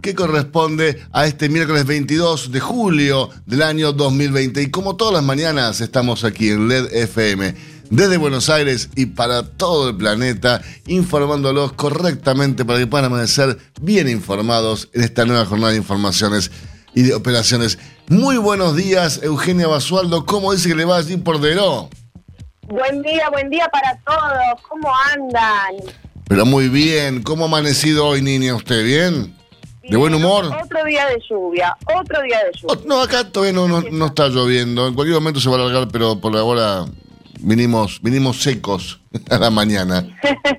que corresponde a este miércoles 22 de julio del año 2020. Y como todas las mañanas, estamos aquí en LED FM desde Buenos Aires y para todo el planeta, informándolos correctamente para que puedan amanecer bien informados en esta nueva jornada de informaciones y de operaciones. Muy buenos días, Eugenia Basualdo. ¿Cómo dice que le va allí por Deró? Buen día, buen día para todos. ¿Cómo andan? Pero muy bien. ¿Cómo ha amanecido hoy, niña? ¿Usted bien? ¿De buen humor? Otro día de lluvia, otro día de lluvia. no, acá todavía no, no, está lloviendo. En cualquier momento se va a alargar, pero por ahora vinimos, vinimos secos a la mañana.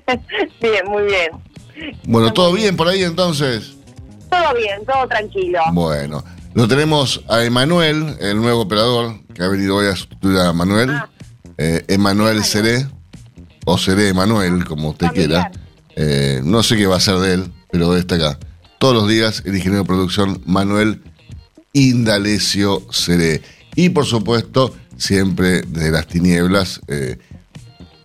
bien, muy bien. Bueno, ¿todo bien por ahí entonces? Todo bien, todo tranquilo. Bueno, lo tenemos a Emanuel, el nuevo operador, que ha venido hoy a sustituir a Manuel. Ah. Eh, Emanuel Seré, o Seré Emanuel, como usted quiera. Eh, no sé qué va a ser de él, pero está acá. Todos los días, el ingeniero de producción Manuel Indalecio Seré. Y por supuesto, siempre desde las tinieblas, eh,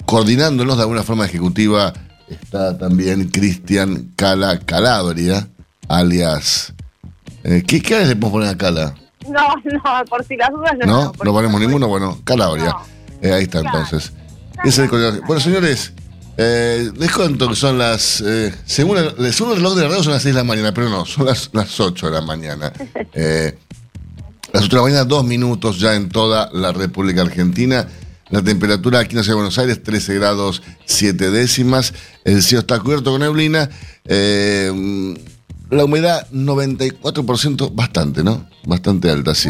coordinándonos de alguna forma ejecutiva, está también Cristian Cala Calabria alias. Eh, ¿qué, ¿Qué le podemos poner a Cala? No, no, por si las dudas no. ¿No? ¿No ponemos ninguno? Bueno, Calabria. Eh, ahí está entonces. Es el bueno, señores, eh, les cuento que son las. Eh, según, el, según el reloj de la radio son las 6 de la mañana, pero no, son las, las 8 de la mañana. Eh, las 8 de la mañana, dos minutos ya en toda la República Argentina. La temperatura aquí en la ciudad de Buenos Aires, 13 grados 7 décimas. El cielo está cubierto con neblina. Eh, la humedad 94%, bastante, ¿no? Bastante alta, sí.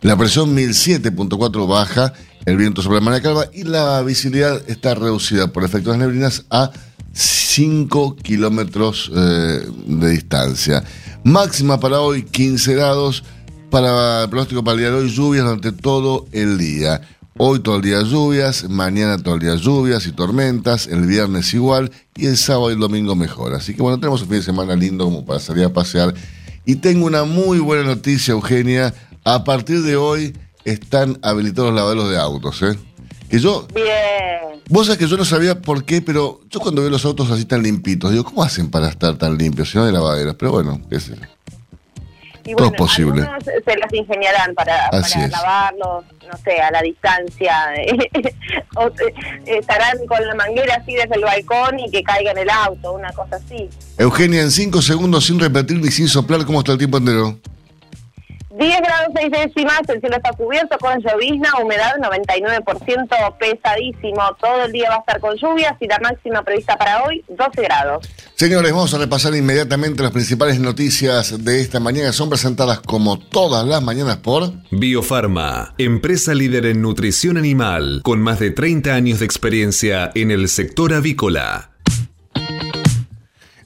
La presión 1007.4 baja, el viento sobre la marea calva y la visibilidad está reducida por efectos de neblinas a 5 kilómetros eh, de distancia. Máxima para hoy 15 grados. Para el pronóstico para el día de hoy, lluvias durante todo el día. Hoy todo el día lluvias, mañana todo el día lluvias y tormentas, el viernes igual y el sábado y domingo mejor. Así que bueno, tenemos un fin de semana lindo como para salir a pasear. Y tengo una muy buena noticia, Eugenia. A partir de hoy están habilitados los lavaderos de autos, ¿eh? Que yo... Bien. Vos sabés que yo no sabía por qué, pero yo cuando veo los autos así tan limpitos, digo, ¿cómo hacen para estar tan limpios si no hay lavaderos? Pero bueno, qué sé y bueno, Todo es posible. se las ingeniarán para, para lavarlos, no sé, a la distancia. o, eh, estarán con la manguera así desde el balcón y que caiga en el auto, una cosa así. Eugenia, en cinco segundos, sin repetir ni sin soplar, ¿cómo está el tiempo entero? 10 grados 6 décimas, el cielo está cubierto con llovizna, humedad 99%, pesadísimo. Todo el día va a estar con lluvias y la máxima prevista para hoy, 12 grados. Señores, vamos a repasar inmediatamente las principales noticias de esta mañana. Son presentadas como todas las mañanas por Biofarma, empresa líder en nutrición animal, con más de 30 años de experiencia en el sector avícola.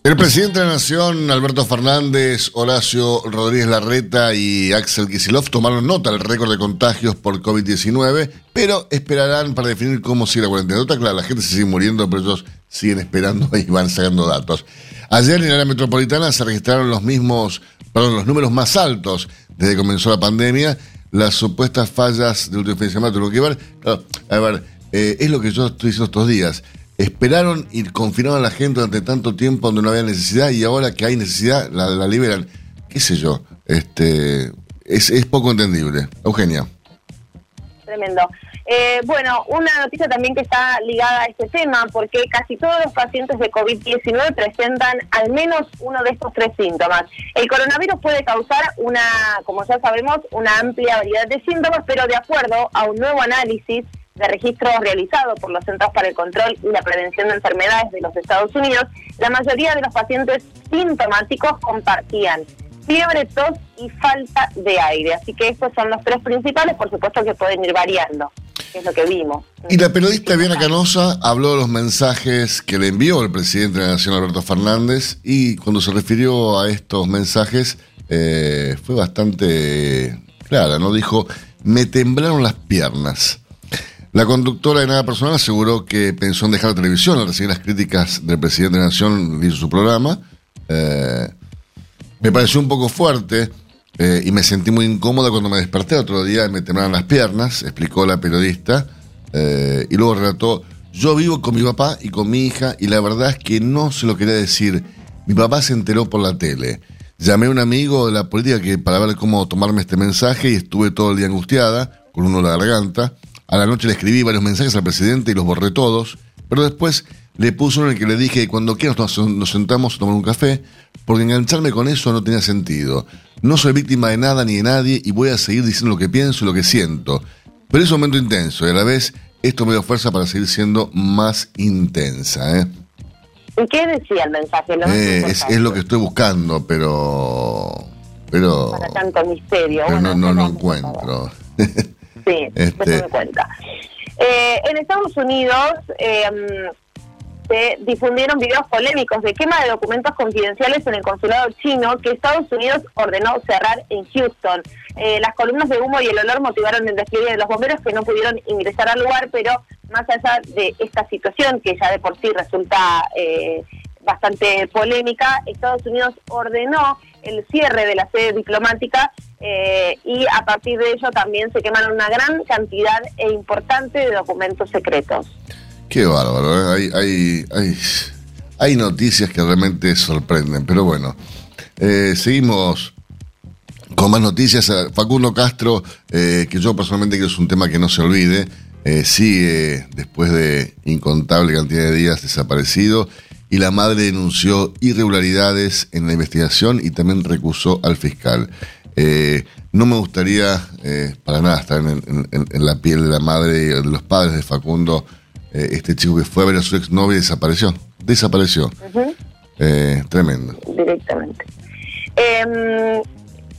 El presidente de la Nación, Alberto Fernández, Horacio Rodríguez Larreta y Axel Kisilov tomaron nota del récord de contagios por COVID-19, pero esperarán para definir cómo sigue la cuarentena. Nota claro, la gente se sigue muriendo, pero ellos siguen esperando y van sacando datos. Ayer en la área metropolitana se registraron los mismos, perdón, los números más altos desde que comenzó la pandemia. Las supuestas fallas de semana que ver. a ver, eh, es lo que yo estoy diciendo estos días esperaron y confinaron a la gente durante tanto tiempo donde no había necesidad y ahora que hay necesidad la, liberan. ¿Qué sé yo? Este, es, es poco entendible. Eugenia. Tremendo. Eh, bueno, una noticia también que está ligada a este tema, porque casi todos los pacientes de COVID-19 presentan al menos uno de estos tres síntomas. El coronavirus puede causar una, como ya sabemos, una amplia variedad de síntomas, pero de acuerdo a un nuevo análisis de registros realizados por los Centros para el Control y la Prevención de Enfermedades de los Estados Unidos, la mayoría de los pacientes sintomáticos compartían fiebre, tos y falta de aire. Así que estos son los tres principales, por supuesto que pueden ir variando, es lo que vimos. Y la periodista Viana Canosa habló de los mensajes que le envió el presidente de la Nación, Alberto Fernández, y cuando se refirió a estos mensajes eh, fue bastante clara, ¿no? Dijo, me temblaron las piernas. La conductora de Nada Personal aseguró que pensó en dejar la televisión al recibir las críticas del presidente de la Nación, hizo su programa. Eh, me pareció un poco fuerte eh, y me sentí muy incómoda cuando me desperté otro día y me temblaron las piernas, explicó la periodista. Eh, y luego relató, yo vivo con mi papá y con mi hija y la verdad es que no se lo quería decir. Mi papá se enteró por la tele. Llamé a un amigo de la política que para ver cómo tomarme este mensaje y estuve todo el día angustiada, con uno en la garganta. A la noche le escribí varios mensajes al presidente y los borré todos, pero después le puse uno en el que le dije que cuando quieras nos, sentamos a tomar un café, porque engancharme con eso no tenía sentido. No soy víctima de nada ni de nadie y voy a seguir diciendo lo que pienso y lo que siento. Pero es un momento intenso y a la vez esto me da fuerza para seguir siendo más intensa. ¿eh? ¿Y qué decía el mensaje? Eh, es, lo que estoy buscando, pero... pero para tanto misterio. Pero no, no lo encuentro. Sí, este... me cuenta. Eh, en Estados Unidos eh, se difundieron videos polémicos de quema de documentos confidenciales en el consulado chino que Estados Unidos ordenó cerrar en Houston. Eh, las columnas de humo y el olor motivaron el despliegue de los bomberos que no pudieron ingresar al lugar, pero más allá de esta situación que ya de por sí resulta bastante polémica, Estados Unidos ordenó el cierre de la sede diplomática eh, y a partir de ello también se quemaron una gran cantidad e importante de documentos secretos. Qué bárbaro, ¿eh? hay, hay, hay, noticias que realmente sorprenden, pero bueno, eh, seguimos con más noticias. Facundo Castro, que yo personalmente creo que es un tema que no se olvide, sigue después de incontable cantidad de días desaparecido y la madre denunció irregularidades en la investigación y también recusó al fiscal. Eh, no me gustaría eh, para nada estar en, la piel de la madre y de los padres de Facundo, eh, este chico que fue a ver a su exnovia y desapareció. Desapareció. tremendo. Directamente. Em,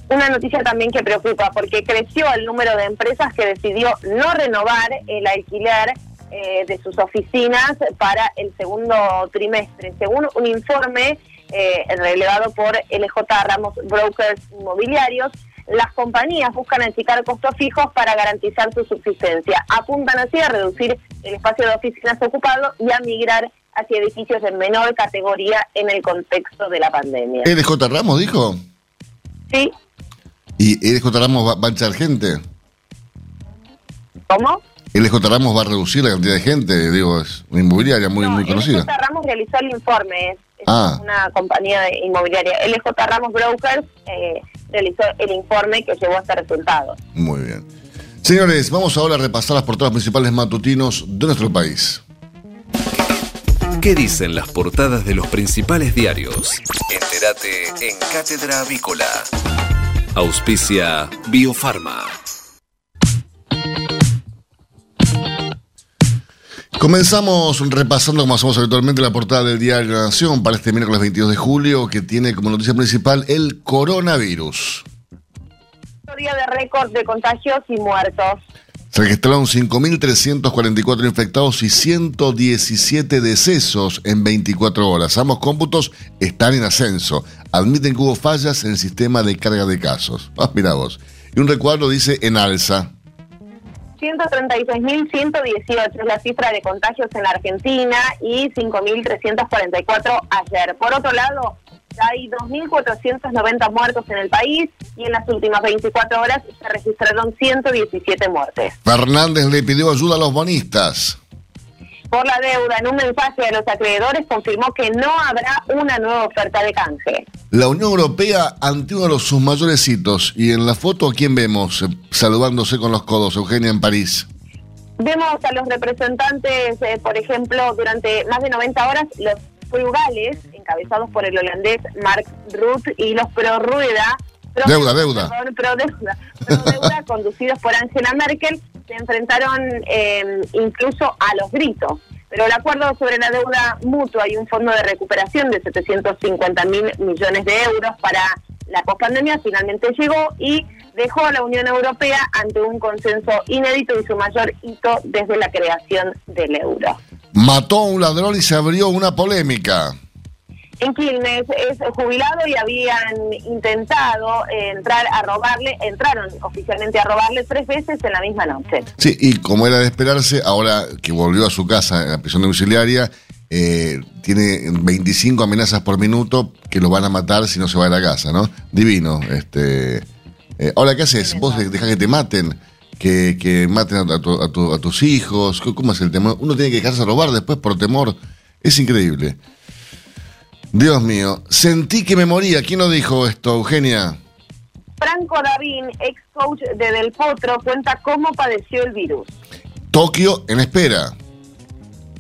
una noticia también que preocupa porque creció el número de empresas que decidió no renovar el alquiler eh, de sus oficinas para el segundo trimestre. Según un informe eh, relevado por LJ Ramos Brokers Inmobiliarios, las compañías buscan achicar costos fijos para garantizar su subsistencia. Apuntan así a reducir el espacio de oficinas ocupado y a migrar hacia edificios de menor categoría en el contexto de la pandemia. ¿LJ Ramos dijo? Sí. ¿Y LJ Ramos va a echar gente? ¿Cómo? LJ Ramos va a reducir la cantidad de gente, digo, es una inmobiliaria muy, muy conocida. LJ Ramos realizó el informe, es, ah. una compañía inmobiliaria. LJ Ramos Brokers eh, realizó el informe que llevó a este resultado. Muy bien. Señores, vamos ahora a repasar las portadas principales matutinos de nuestro país. ¿Qué dicen las portadas de los principales diarios? Entérate en Cátedra Avícola. Auspicia Biofarma. Comenzamos repasando, como hacemos habitualmente, la portada del Diario de la Nación para este miércoles 22 de julio, que tiene como noticia principal el coronavirus. Día de récord de contagios y muertos. Se registraron 5.344 infectados y 117 decesos en 24 horas. Ambos cómputos están en ascenso. Admiten que hubo fallas en el sistema de carga de casos. Ah, mira vos. Y un recuadro dice en alza. 136.118 es la cifra de contagios en la Argentina y 5.344 ayer. Por otro lado, hay 2.490 muertos en el país y en las últimas 24 horas se registraron 117 muertes. Fernández le pidió ayuda a los bonistas por la deuda en un mensaje a los acreedores confirmó que no habrá una nueva oferta de canje. La Unión Europea ante uno de sus mayores hitos y en la foto a quién vemos eh, saludándose con los codos, Eugenia en París. Vemos a los representantes, eh, por ejemplo, durante más de 90 horas, los frugales, encabezados por el holandés Mark Rutte, y los pro-rueda, deuda, deuda. pro deuda, pro deuda conducidos por Angela Merkel, se enfrentaron eh, incluso a los gritos. Pero el acuerdo sobre la deuda mutua y un fondo de recuperación de 750 mil millones de euros para la pospandemia finalmente llegó y dejó a la Unión Europea ante un consenso inédito y su mayor hito desde la creación del euro. Mató a un ladrón y se abrió una polémica en Quilmes es jubilado y habían intentado entrar a robarle, entraron oficialmente a robarle tres veces en la misma noche. Sí, y como era de esperarse, ahora que volvió a su casa en la prisión domiciliaria, eh, tiene 25 amenazas por minuto que lo van a matar si no se va de la casa, ¿no? Divino. Este, eh, ahora, ¿qué haces? ¿Vos dejás que te maten? Que, que maten a, a, tus hijos. ¿Cómo es el tema? Uno tiene que dejarse robar después por temor. Es increíble. Dios mío, sentí que me moría. ¿Quién lo dijo esto, Eugenia? Franco Davín, ex coach de Del Potro, cuenta cómo padeció el virus. Tokio en espera.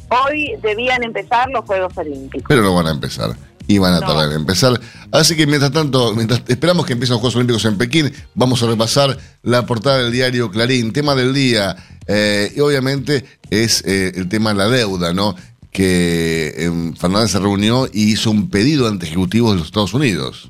Hoy debían empezar los Juegos Olímpicos. Pero no van a empezar. Y van a tardar en empezar. Así que mientras tanto, mientras esperamos que empiecen los Juegos Olímpicos en Pekín, vamos a repasar la portada del diario Clarín. Tema del día. Eh, y obviamente es eh, el tema de la deuda, ¿no? Que em, Fernández se reunió y hizo un pedido ante ejecutivos de los Estados Unidos.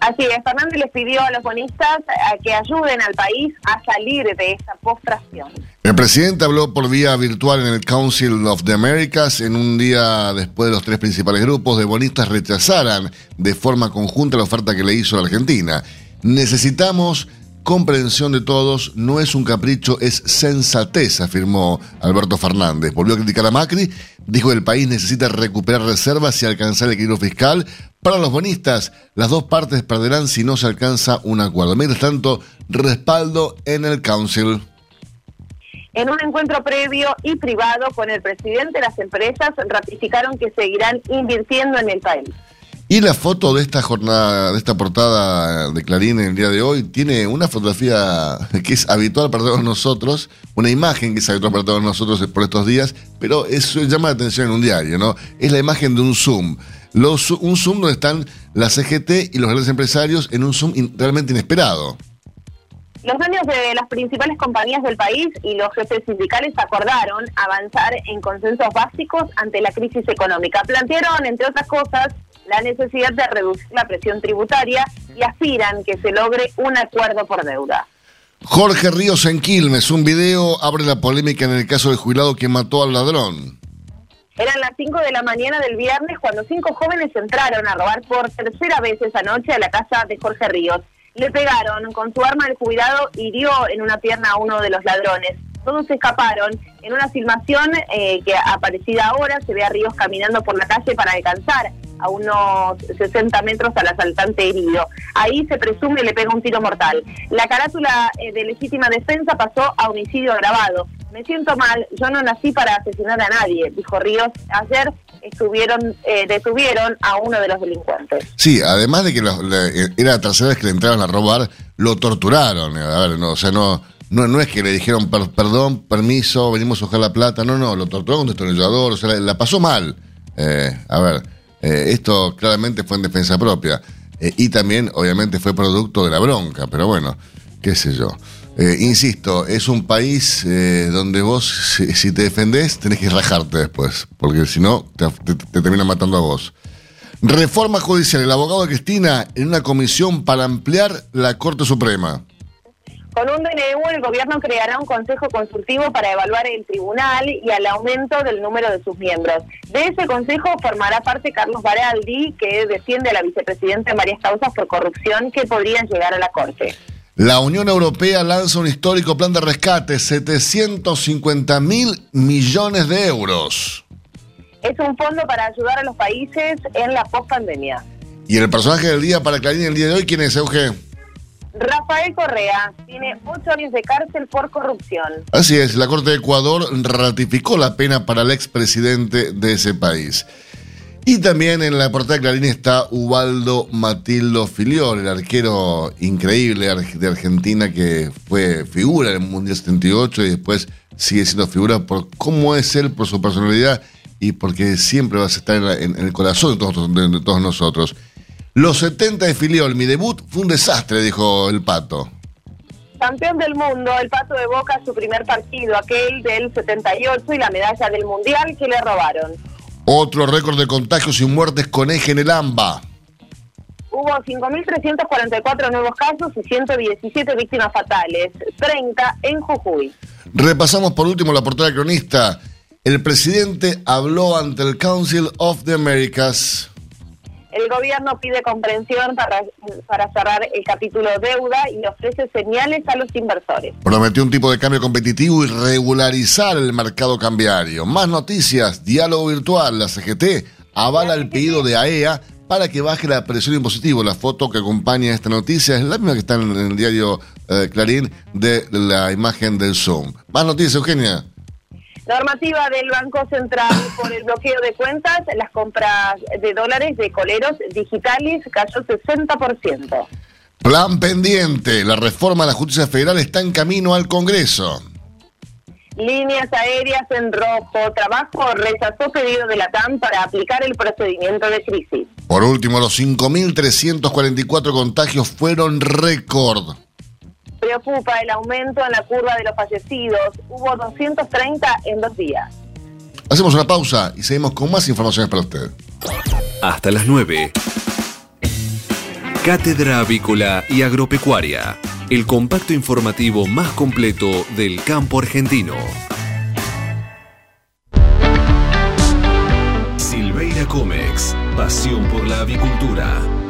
Así es, Fernández les pidió a los bonistas a que ayuden al país a salir de esa postración. El presidente habló por vía virtual en el Council of the Americas en un día después de los tres principales grupos de bonistas rechazaran de forma conjunta la oferta que le hizo la Argentina. Necesitamos comprensión de todos, no es un capricho, es sensatez, afirmó Alberto Fernández. Volvió a criticar a Macri, dijo que el país necesita recuperar reservas y alcanzar el equilibrio fiscal. Para los bonistas, las dos partes perderán si no se alcanza un acuerdo. Mientras tanto, respaldo en el Council. En un encuentro previo y privado con el presidente, las empresas ratificaron que seguirán invirtiendo en el país. Y la foto de esta jornada, de esta portada de Clarín en el día de hoy, tiene una fotografía que es habitual para todos nosotros, una imagen que es habitual para todos nosotros por estos días, pero eso llama la atención en un diario, ¿no? Es la imagen de un Zoom. Los, un Zoom donde están la CGT y los grandes empresarios en un Zoom realmente inesperado. Los dueños de las principales compañías del país y los jefes sindicales acordaron avanzar en consensos básicos ante la crisis económica. Plantearon, entre otras cosas, la necesidad de reducir la presión tributaria y aspiran que se logre un acuerdo por deuda. Jorge Ríos en Quilmes, un video abre la polémica en el caso del jubilado que mató al ladrón. Eran las 5 de la mañana del viernes cuando cinco jóvenes entraron a robar por tercera vez esa noche a la casa de Jorge Ríos. Le pegaron con su arma el jubilado hirió en una pierna a uno de los ladrones. Todos escaparon. En una filmación eh, que aparecida ahora se ve a Ríos caminando por la calle para alcanzar a unos 60 metros al asaltante herido. Ahí se presume le pega un tiro mortal. La carátula eh, de legítima defensa pasó a homicidio agravado. Me siento mal, yo no nací para asesinar a nadie, dijo Ríos. Ayer estuvieron eh, detuvieron a uno de los delincuentes. Sí, además de que eh, era la tercera vez que le entraron a robar, lo torturaron. A ver, no, o sea, no, no, no es que le dijeron perdón, permiso, venimos a buscar la plata. No, no, lo torturaron con destornillador, o sea, la, pasó mal. a ver, eh, esto claramente fue en defensa propia. Eh, y también, obviamente, fue producto de la bronca, pero bueno, qué sé yo. Eh, insisto, es un país donde vos, si, te defendés, tenés que rajarte después, porque si no, te, te termina matando a vos. Reforma judicial. El abogado de Cristina en una comisión para ampliar la Corte Suprema. Con un DNU, el gobierno creará un consejo consultivo para evaluar el tribunal y el aumento del número de sus miembros. De ese consejo formará parte Carlos Baraldi, que defiende a la vicepresidenta en varias causas por corrupción que podrían llegar a la Corte. La Unión Europea lanza un histórico plan de rescate, 750 mil millones de euros. Es un fondo para ayudar a los países en la post-pandemia. ¿Y el personaje del día para Clarín el día de hoy quién es, Euge? Rafael Correa tiene ocho años de cárcel por corrupción. Así es, la Corte de Ecuador ratificó la pena para el expresidente de ese país. Y también en la portada de Clarín está Ubaldo Matildo Filiol, el arquero increíble de Argentina que fue figura en el Mundial 78 y después sigue siendo figura por cómo es él, por su personalidad y porque siempre va a estar en, el corazón de todos nosotros. Los 70 de Filiol, mi debut fue un desastre, dijo el pato. Campeón del mundo, el Pato de Boca, su primer partido, aquel del 78 y la medalla del Mundial que le robaron. Otro récord de contagios y muertes con eje en el AMBA. Hubo 5.344 nuevos casos y 117 víctimas fatales, 30 en Jujuy. Repasamos por último la portada cronista. El presidente habló ante el Council of the Americas. El gobierno pide comprensión para, cerrar el capítulo deuda y ofrece señales a los inversores. Prometió un tipo de cambio competitivo y regularizar el mercado cambiario. Más noticias, diálogo virtual, la CGT avala el pedido de AEA e para que baje la presión impositiva. La foto que acompaña esta noticia es la misma que está en el diario eh, Clarín de la imagen del Zoom. Más noticias, Eugenia. Normativa del Banco Central por el bloqueo de cuentas, las compras de dólares de coleros digitales cayó 60%. Plan pendiente, la reforma de la justicia federal está en camino al Congreso. Líneas aéreas en rojo, trabajo rechazó pedido de la TAM para aplicar el procedimiento de crisis. Por último, los 5.344 contagios fueron récord. Preocupa el aumento en la curva de los fallecidos. Hubo 230 en dos días. Hacemos una pausa y seguimos con más informaciones para usted. Hasta las 9. Cátedra Avícola y Agropecuaria. El compacto informativo más completo del campo argentino. Silveira Comex. Pasión por la avicultura.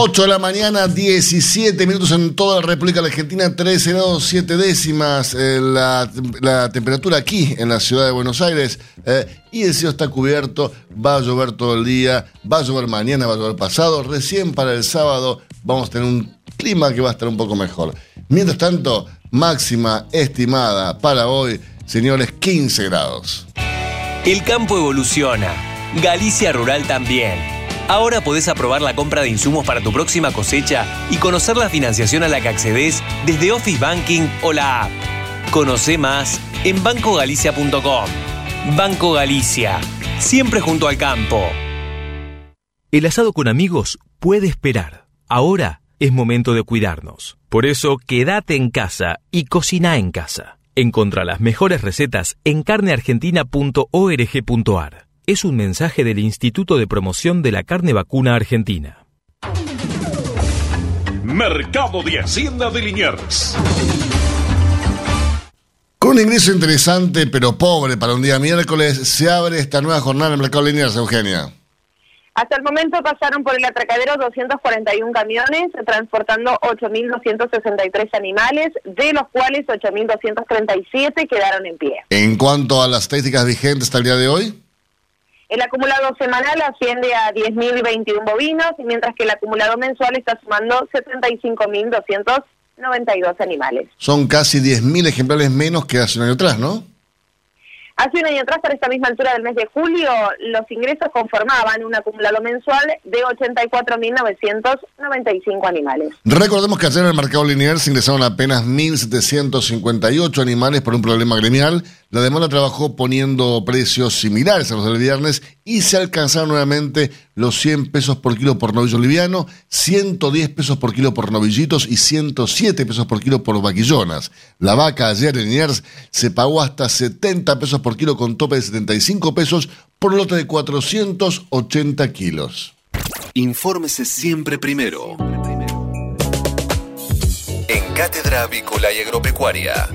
8 de la mañana, 17 minutos en toda la República Argentina, 13 grados 7 décimas eh, la, temperatura aquí en la ciudad de Buenos Aires eh, y el cielo está cubierto, va a llover todo el día, va a llover mañana, va a llover pasado, recién para el sábado vamos a tener un clima que va a estar un poco mejor. Mientras tanto, máxima estimada para hoy, señores, 15 grados. El campo evoluciona. Galicia Rural también. Ahora podés aprobar la compra de insumos para tu próxima cosecha y conocer la financiación a la que accedes desde Office Banking o la app. Conoce más en bancogalicia.com. Banco Galicia, siempre junto al campo. El asado con amigos puede esperar. Ahora es momento de cuidarnos. Por eso, quédate en casa y cocina en casa. Encontra las mejores recetas en carneargentina.org.ar. Es un mensaje del Instituto de Promoción de la Carne Vacuna Argentina. Mercado de Hacienda de Liniers. Con un ingreso interesante pero pobre para un día miércoles, se abre esta nueva jornada en el Mercado de Liniers, Eugenia. Hasta el momento pasaron por el atracadero 241 camiones transportando 8.263 animales, de los cuales 8.237 quedaron en pie. En cuanto a las estadísticas vigentes hasta el día de hoy. El acumulado semanal asciende a 10.021 bovinos, mientras que el acumulado mensual está sumando 75.292 animales. Son casi 10.000 ejemplares menos que hace un año atrás, ¿no? Hace un año atrás, para esta misma altura del mes de julio, los ingresos conformaban un acumulado mensual de 84.995 animales. Recordemos que ayer en el mercado lineal se ingresaron apenas 1.758 animales por un problema gremial la demanda trabajó poniendo precios similares a los del viernes y se alcanzaron nuevamente los 100 pesos por kilo por novillo liviano, 110 pesos por kilo por novillitos y 107 pesos por kilo por vaquillonas. La vaca ayer en Liniers se pagó hasta 70 pesos por kilo con tope de 75 pesos por lote de 480 kilos. Infórmese siempre primero. En Cátedra Avícola y Agropecuaria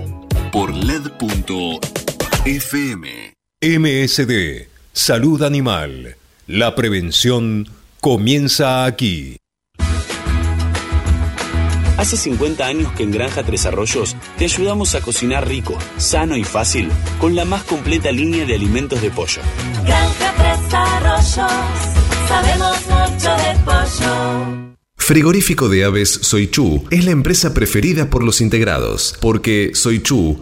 por LED.com FM. MSD, Salud Animal. La prevención comienza aquí. Hace 50 años que en Granja Tres Arroyos te ayudamos a cocinar rico, sano y fácil con la más completa línea de alimentos de pollo. Granja Tres Arroyos sabemos mucho de pollo. Frigorífico de Aves Soichu es la empresa preferida por los integrados, porque Soichu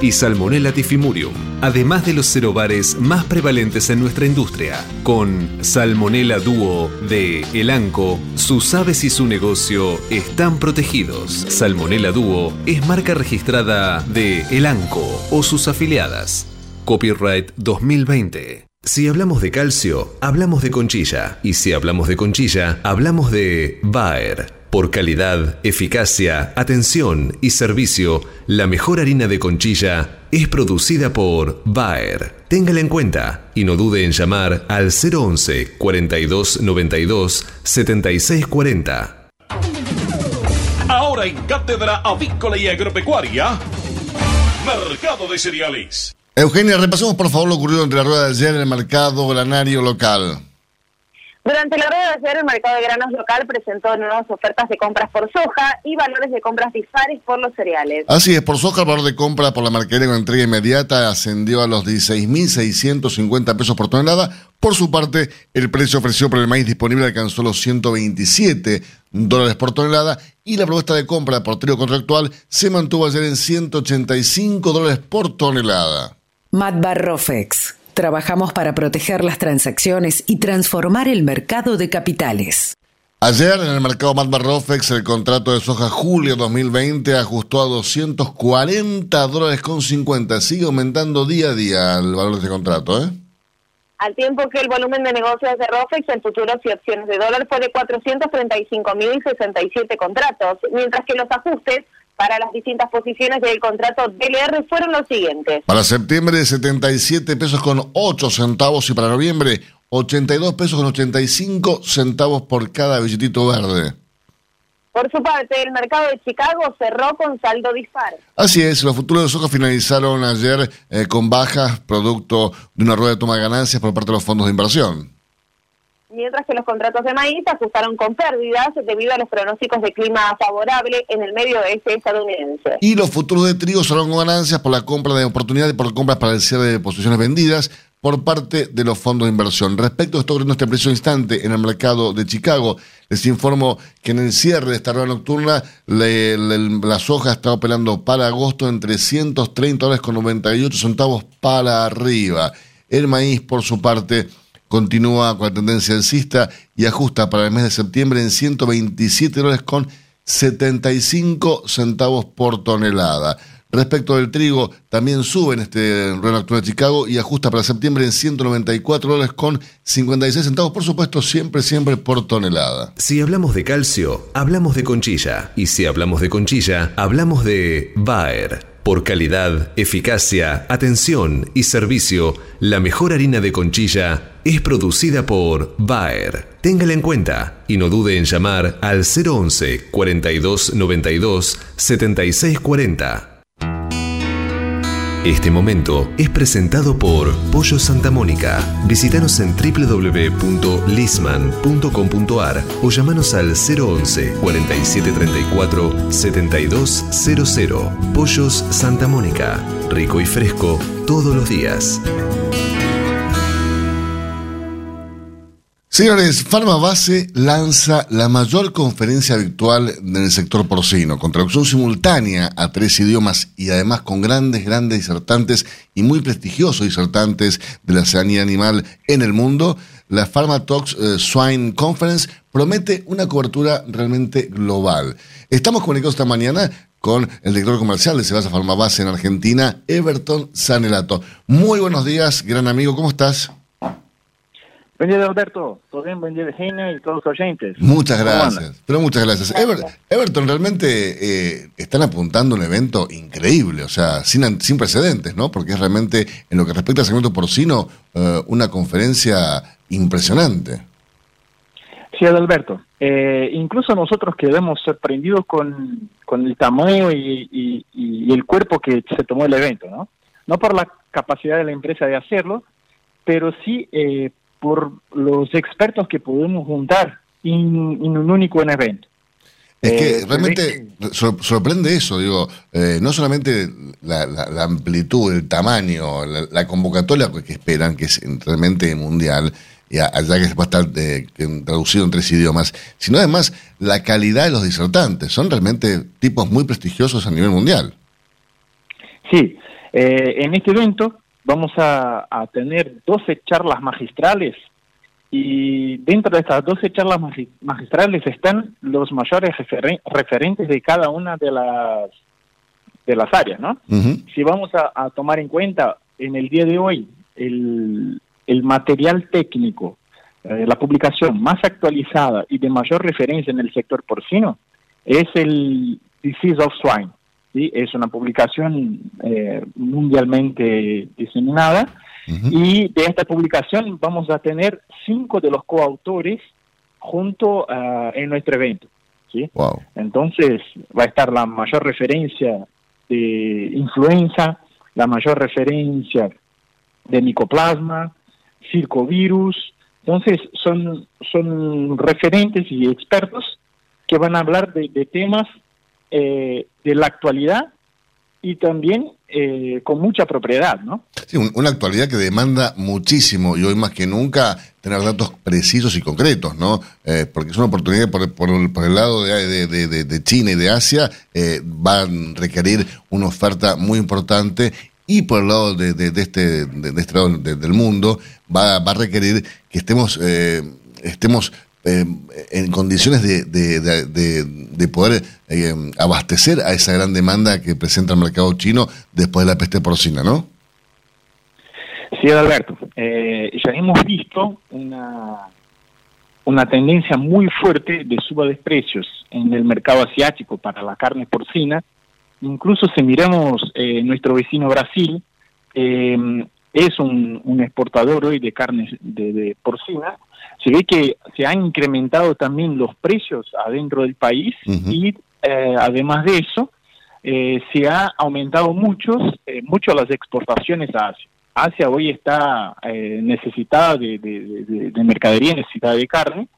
y Salmonella tifimurium, además de los cerobares más prevalentes en nuestra industria. Con Salmonella Duo de Elanco, sus aves y su negocio están protegidos. Salmonella Duo es marca registrada de Elanco o sus afiliadas. Copyright 2020. Si hablamos de calcio, hablamos de conchilla. Y si hablamos de conchilla, hablamos de Bayer. Por calidad, eficacia, atención y servicio, la mejor harina de conchilla es producida por Bayer. Téngala en cuenta y no dude en llamar al 011 42 92 76 40. Ahora en Cátedra Avícola y Agropecuaria, Mercado de Cereales. Eugenia, repasemos por favor lo ocurrido entre la rueda de ayer en el mercado granario local. Durante la rueda de ayer, el mercado de granos local presentó nuevas ofertas de compras por soja y valores de compras dispares por los cereales. Así es, por soja el valor de compra por la marquería con entrega inmediata ascendió a los 16.650 pesos por tonelada. Por su parte, el precio ofrecido por el maíz disponible alcanzó los 127 dólares por tonelada y la propuesta de compra por trigo contractual se mantuvo ayer en 185 dólares por tonelada. Matt Barrofex Trabajamos para proteger las transacciones y transformar el mercado de capitales. Ayer en el mercado Matbarrofex el contrato de soja julio 2020 ajustó a 240 dólares con 50. Sigue aumentando día a día el valor de este contrato, ¿eh? Al tiempo que el volumen de negocios de ROFEX en futuros y opciones de dólar fue de 435.067 contratos, mientras que los ajustes para las distintas posiciones del contrato DLR fueron los siguientes. Para septiembre 77 pesos con 8 centavos y para noviembre 82 pesos con 85 centavos por cada billetito verde. Por su parte, el mercado de Chicago cerró con saldo dispar. Así es, los futuros de soja finalizaron ayer eh, con bajas, producto de una rueda de toma de ganancias por parte de los fondos de inversión mientras que los contratos de maíz ajustaron con pérdidas debido a los pronósticos de clima favorable en el medio oeste estadounidense. Y los futuros de trigo con ganancias por la compra de oportunidades por compras para el cierre de posiciones vendidas por parte de los fondos de inversión. Respecto a esto ocurriendo este preciso instante en el mercado de Chicago, les informo que en el cierre de esta rueda nocturna la soja está operando para agosto en 330 dólares con 98 centavos para arriba. El maíz, por su parte, continúa con la tendencia alcista y ajusta para el mes de septiembre en 127 dólares con 75 centavos por tonelada. Respecto del trigo, también sube en este reloj actual de Chicago y ajusta para septiembre en 194 dólares con 56 centavos, por supuesto, siempre, siempre por tonelada. Si hablamos de calcio, hablamos de conchilla. Y si hablamos de conchilla, hablamos de Bayer. Por calidad, eficacia, atención y servicio, la mejor harina de conchilla es producida por Bayer. Téngala en cuenta y no dude en llamar al 011 42 92 76 40. Este momento es presentado por Pollo Santa Mónica. Visítanos en www.lisman.com.ar o llamanos al 011 4734 7200. Pollos Santa Mónica. Rico y fresco todos los días. Señores, Farmabase lanza la mayor conferencia virtual del sector porcino, con traducción simultánea a tres idiomas y además con grandes, grandes disertantes y muy prestigiosos disertantes de la sanidad animal en el mundo. La PharmaTalks eh, Swine Conference promete una cobertura realmente global. Estamos comunicados esta mañana con el director comercial de Cebasa Farmabase en Argentina, Everton Sanelato. Muy buenos días, gran amigo, ¿cómo estás? Buen día, Alberto. Todo bien, buen día, Genia y todos los oyentes. Muchas gracias. Pero muchas gracias. Everton, realmente eh, están apuntando un evento increíble, o sea, sin, sin precedentes, ¿no? Porque es realmente, en lo que respecta al segmento porcino, eh, una conferencia impresionante. Sí, Adalberto. Eh, incluso nosotros quedamos sorprendidos con, con el tamaño y, y, el cuerpo que se tomó el evento, ¿no? No por la capacidad de la empresa de hacerlo, pero sí eh, por los expertos que podemos juntar en, un único evento. Es que eh, realmente sorprende eso, digo, eh, no solamente la, amplitud, el tamaño, la, convocatoria que esperan, que es realmente mundial, y allá que va a estar eh, traducido en tres idiomas, sino además la calidad de los disertantes. Son realmente tipos muy prestigiosos a nivel mundial. Sí, en este evento vamos a, tener 12 charlas magistrales. Y dentro de estas 12 charlas magistrales están los mayores referentes de cada una de las de las áreas, ¿no? Si vamos a, tomar en cuenta en el día de hoy el, el material técnico, eh, la publicación más actualizada y de mayor referencia en el sector porcino es el Disease of Swine, es una publicación eh, mundialmente diseminada y de esta publicación vamos a tener cinco de los coautores junto uh, en nuestro evento. ¿sí? Entonces va a estar la mayor referencia de influenza, la mayor referencia de micoplasma, circovirus. Entonces son, son referentes y expertos que van a hablar de, de temas eh, de la actualidad y también eh, con mucha propiedad, ¿no? Sí, una actualidad que demanda muchísimo y hoy más que nunca tener datos precisos y concretos, ¿no? Eh, porque es una oportunidad por, por, el lado de, de, China y de Asia, va a requerir una oferta muy importante y por el lado de, este, de, este lado del mundo va, va a requerir que estemos, estemos eh, en condiciones de, de, poder eh, abastecer a esa gran demanda que presenta el mercado chino después de la peste porcina, ¿no? Sí, Alberto. Eh, ya hemos visto una, una tendencia muy fuerte de suba de precios en el mercado asiático para la carne porcina. Incluso si miramos nuestro vecino Brasil, es un, un, exportador hoy de carne de porcina se ve que se han incrementado también los precios adentro del país y eh, además de eso eh, se ha aumentado muchos, eh, mucho las exportaciones a Asia. Asia hoy está necesitada de, de, mercadería, necesitada de carne,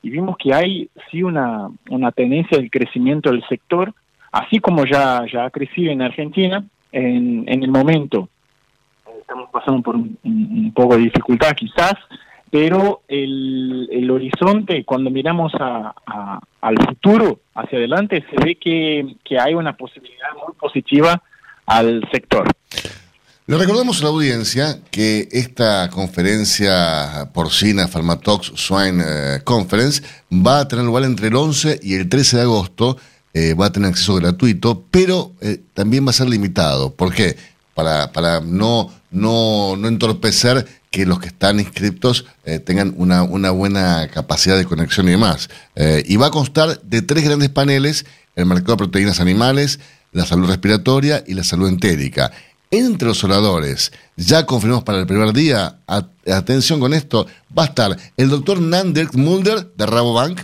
y vimos que hay sí una, una tendencia del crecimiento del sector, así como ya, ya ha crecido en Argentina, en, en el momento estamos pasando por un poco de dificultad quizás, pero el, el horizonte, cuando miramos a, al futuro, hacia adelante, se ve que, que hay una posibilidad muy positiva al sector. Le recordamos a la audiencia que esta conferencia porcina Pharmatox Swine eh, Conference va a tener lugar entre el 11 y el 13 de agosto. Eh, va a tener acceso gratuito, pero eh, también va a ser limitado. ¿Por qué? Para, para no, no, no entorpecer que los que están inscritos eh, tengan una, una, buena capacidad de conexión y demás. Eh, y va a constar de tres grandes paneles, el mercado de proteínas animales, la salud respiratoria y la salud entérica. Entre los oradores, ya confirmamos para el primer día, atención con esto, va a estar el doctor Nander Mulder de Rabobank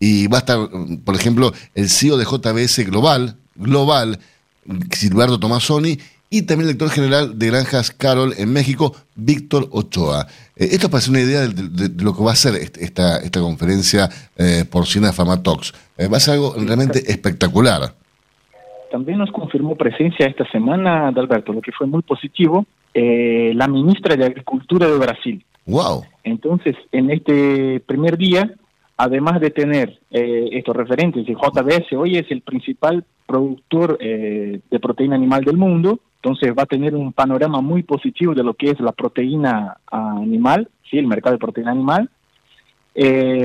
y va a estar, por ejemplo, el CEO de JBS Global, Global, Silberto Tomasoni y también el director general de Granjas Carol en México, Víctor Ochoa. Eh, esto parece una idea de, lo que va a ser esta, esta conferencia eh, porcina Famatox. Eh, va a ser algo realmente espectacular. También nos confirmó presencia esta semana, Alberto, lo que fue muy positivo, eh, la ministra de Agricultura de Brasil. ¡Wow! Entonces, en este primer día, además de tener estos referentes, de JBS hoy es el principal productor de proteína animal del mundo, entonces va a tener un panorama muy positivo de lo que es la proteína animal, sí, el mercado de proteína animal. Eh,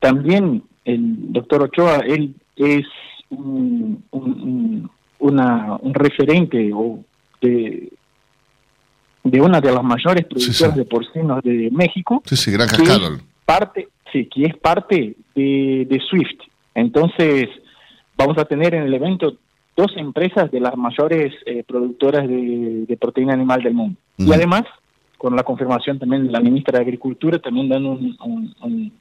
también el doctor Ochoa, él es un, un, una, un referente o de, de una de las mayores productoras de porcinos de México. Sí, sí, Granja Parte, sí, que es parte de, de Swift. Entonces, vamos a tener en el evento dos empresas de las mayores eh, productoras de, proteína animal del mundo. Y además, con la confirmación también de la ministra de Agricultura, también dan un,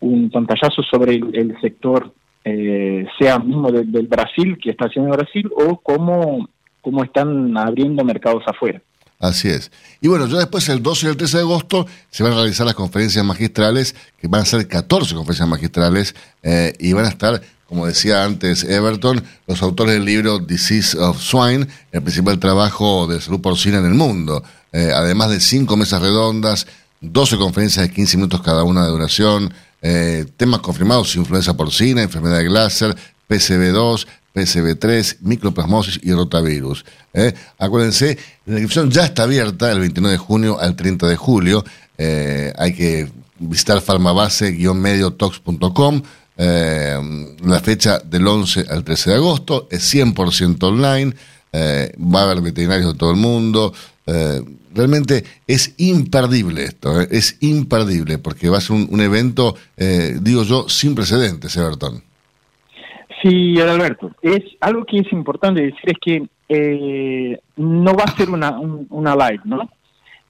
un, pantallazo sobre el, sector, eh, sea mismo del Brasil, que está haciendo Brasil, o cómo, cómo están abriendo mercados afuera. Así es. Y bueno, ya después el 12 y el 13 de agosto se van a realizar las conferencias magistrales, que van a ser 14 conferencias magistrales, eh, y van a estar como decía antes Everton, los autores del libro Disease of Swine, el principal trabajo de salud porcina en el mundo. Eh, además de cinco mesas redondas, 12 conferencias de 15 minutos cada una de duración, eh, temas confirmados, influenza porcina, enfermedad de Glasser, PCB2, PCB3, microplasmosis y rotavirus. Eh. Acuérdense, la inscripción ya está abierta el 29 de junio al 30 de julio. hay que visitar farmabase-mediotox.com eh, la fecha del 11 al 13 de agosto es 100% online. Eh, va a haber veterinarios de todo el mundo. Eh, realmente es imperdible esto, es imperdible, porque va a ser un, evento, digo yo, sin precedentes, Everton. Sí, Alberto, es algo que es importante decir es que no va a ser una, una live, ¿no?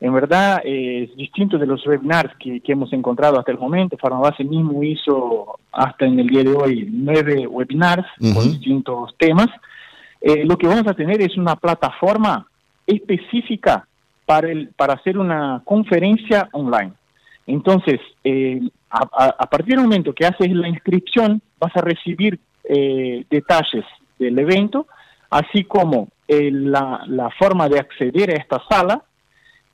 En verdad es distinto de los webinars que, hemos encontrado hasta el momento. Farmabase mismo hizo hasta en el día de hoy nueve webinars con distintos temas. Eh, lo que vamos a tener es una plataforma específica para, el, para hacer una conferencia online. Entonces, eh, a, partir del momento que haces la inscripción, vas a recibir eh, detalles del evento, así como la, la forma de acceder a esta sala,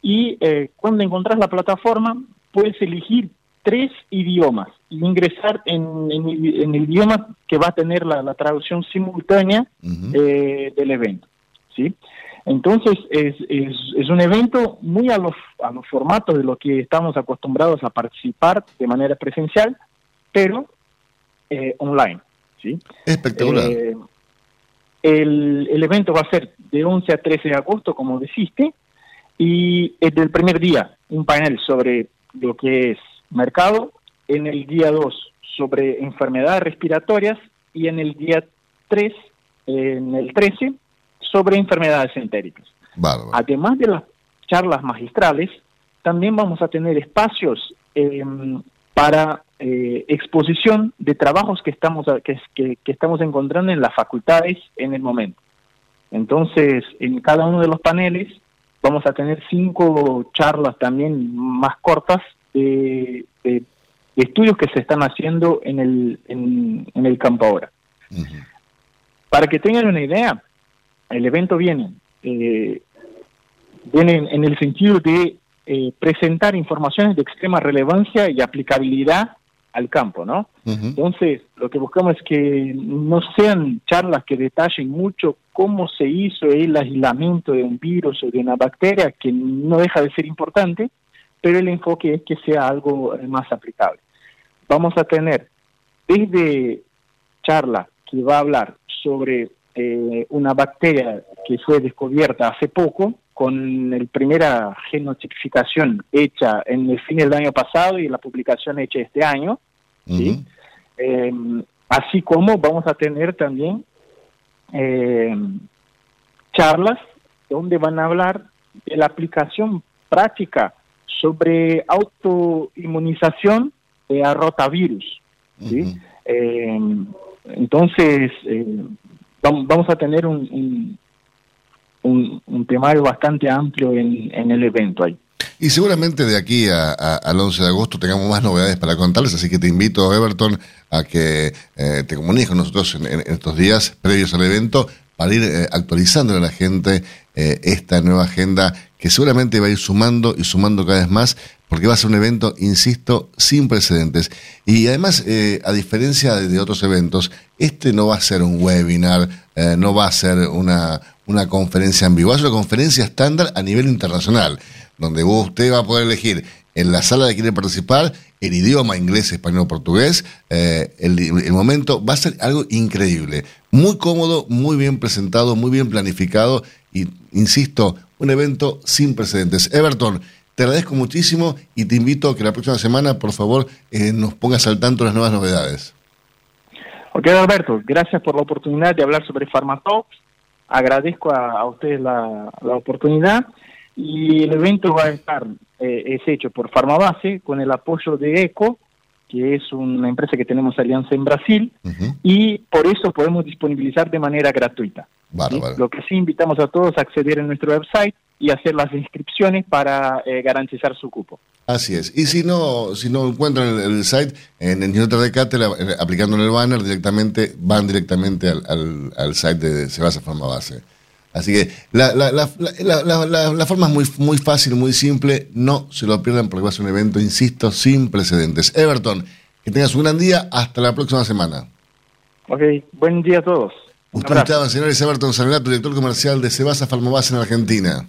y eh, cuando encontrás la plataforma puedes elegir tres idiomas y ingresar en, el idioma que va a tener la, traducción simultánea eh, del evento. ¿sí? Entonces es, es, un evento muy a los, a los formatos de lo que estamos acostumbrados a participar de manera presencial, pero eh, online. ¿Sí? Espectacular. el, el evento va a ser de 11 a 13 de agosto, como deciste, y desde el primer día, un panel sobre lo que es mercado, en el día 2 sobre enfermedades respiratorias y en el día 3, en el 13, sobre enfermedades entéricas. Además de las charlas magistrales, también vamos a tener espacios em, para eh, exposición de trabajos que estamos, que, que estamos encontrando en las facultades en el momento. Entonces, en cada uno de los paneles vamos a tener cinco charlas también más cortas de, estudios que se están haciendo en el, en, el campo ahora. Para que tengan una idea, el evento viene, eh, viene en, el sentido de eh, presentar informaciones de extrema relevancia y aplicabilidad al campo, ¿no? Entonces, lo que buscamos es que no sean charlas que detallen mucho cómo se hizo el aislamiento de un virus o de una bacteria, que no deja de ser importante, pero el enfoque es que sea algo eh, más aplicable. Vamos a tener desde charla que va a hablar sobre eh, una bacteria que fue descubierta hace poco, con la primera genotipificación hecha en el fin del año pasado y la publicación hecha este año, ¿sí? Em, así como vamos a tener también em, charlas donde van a hablar de la aplicación práctica sobre autoinmunización a rotavirus. ¿sí? Em, entonces, vamos a tener un, un, un, temario bastante amplio en, en el evento ahí. Y seguramente de aquí al 11 de agosto tengamos más novedades para contarles, así que te invito, Everton, a que eh, te comuniques con nosotros en, estos días previos al evento para ir eh, actualizando a la gente eh, esta nueva agenda que seguramente va a ir sumando y sumando cada vez más, porque va a ser un evento, insisto, sin precedentes. Y además, a diferencia de, otros eventos, este no va a ser un webinar, no va a ser una, una conferencia en vivo, es una conferencia estándar a nivel internacional donde usted va a poder elegir en la sala de quiere participar el idioma inglés, español, portugués, eh, el, momento va a ser algo increíble. Muy cómodo, muy bien presentado, muy bien planificado y, insisto, un evento sin precedentes. Everton, te agradezco muchísimo y te invito a que la próxima semana, por favor, eh, nos pongas al tanto de las nuevas novedades. Ok, Alberto, gracias por la oportunidad de hablar sobre Pharmatalks. Agradezco a, ustedes la, oportunidad y el evento va a estar, eh, es hecho por Farmabase con el apoyo de ECO, que es una empresa que tenemos alianza en Brasil, y por eso podemos disponibilizar de manera gratuita. Lo que sí invitamos a todos a acceder en nuestro website y hacer las inscripciones para eh, garantizar su cupo. Así es. Y si no, si no encuentran el, site, en el newsletter de Cátedra, eh, aplicando en el banner, directamente van directamente al, al, site de Sebasa Forma Base. Así que la, la, la, la, forma es muy, muy fácil, muy simple. No se lo pierdan porque va a ser un evento, insisto, sin precedentes. Everton, que tengas un gran día. Hasta la próxima semana. Ok, buen día a todos. Ustedes estaban, señores, Everton Sanelato, director comercial de Sebasa Farmabase en Argentina.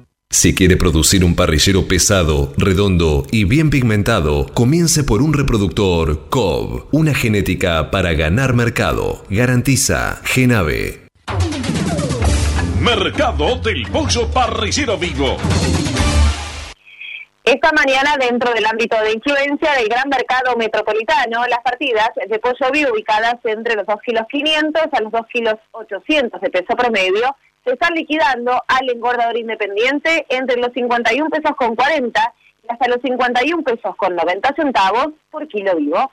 Si quiere producir un parrillero pesado, redondo y bien pigmentado, comience por un reproductor COB, una genética para ganar mercado. Garantiza Genave. Mercado del Pollo Parrillero Vivo. Esta mañana, dentro del ámbito de influencia del gran mercado metropolitano, las partidas de pollo vivo ubicadas entre los 2 kilos 500 a los 2 kilos 800 de peso promedio se están liquidando al engordador independiente entre los 51 pesos con 40 y hasta los 51 pesos con 90 centavos por kilo vivo.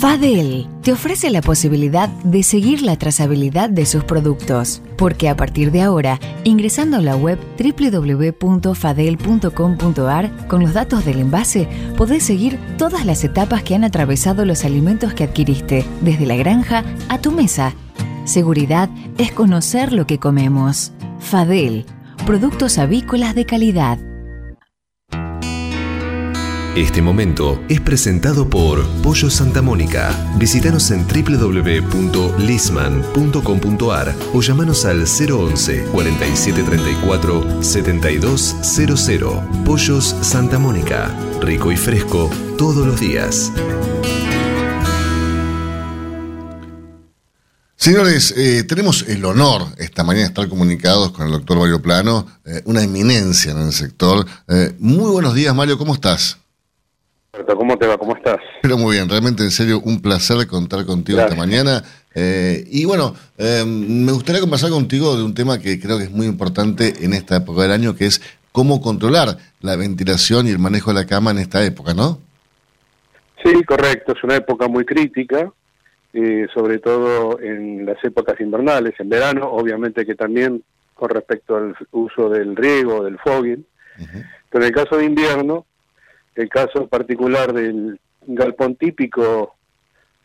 Fadel te ofrece la posibilidad de seguir la trazabilidad de sus productos, porque a partir de ahora, ingresando a la web www.fadel.com.ar con los datos del envase, podés seguir todas las etapas que han atravesado los alimentos que adquiriste, desde la granja a tu mesa Seguridad es conocer lo que comemos. Fadel, productos avícolas de calidad. Este momento es presentado por Pollo Santa Mónica. Visítanos en www.lisman.com.ar o llamanos al 011 4734 7200. Pollos Santa Mónica. Rico y fresco todos los días. Señores, eh, tenemos el honor esta mañana de estar comunicados con el doctor Mario Plano, eh, una eminencia en el sector. Eh, muy buenos días, Mario, ¿cómo estás? ¿Cómo te va? ¿Cómo estás? Pero muy bien, realmente en serio un placer contar contigo esta mañana. y bueno, me gustaría conversar contigo de un tema que creo que es muy importante en esta época del año, que es cómo controlar la ventilación y el manejo de la cama en esta época, ¿no? Sí, correcto, es una época muy crítica eh, sobre todo en las épocas invernales, en verano, obviamente que también con respecto al uso del riego, del fogging, pero en el caso de invierno, el caso particular del galpón típico